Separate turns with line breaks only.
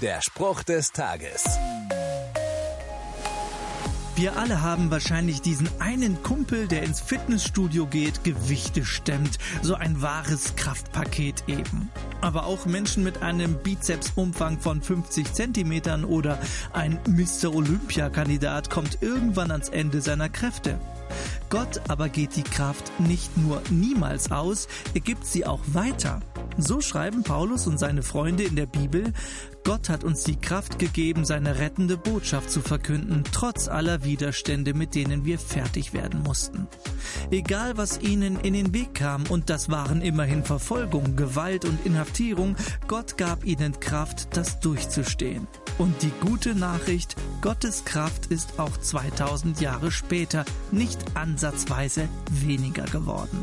Der Spruch des Tages.
Wir alle haben wahrscheinlich diesen einen Kumpel, der ins Fitnessstudio geht, Gewichte stemmt. So ein wahres Kraftpaket eben. Aber auch Menschen mit einem Bizepsumfang von 50 Zentimetern oder ein Mr. Olympia-Kandidat kommt irgendwann ans Ende seiner Kräfte. Gott aber geht die Kraft nicht nur niemals aus, er gibt sie auch weiter. So schreiben Paulus und seine Freunde in der Bibel, Gott hat uns die Kraft gegeben, seine rettende Botschaft zu verkünden, trotz aller Widerstände, mit denen wir fertig werden mussten. Egal was ihnen in den Weg kam, und das waren immerhin Verfolgung, Gewalt und Inhaftierung, Gott gab ihnen Kraft, das durchzustehen. Und die gute Nachricht, Gottes Kraft ist auch 2000 Jahre später nicht ansatzweise weniger geworden.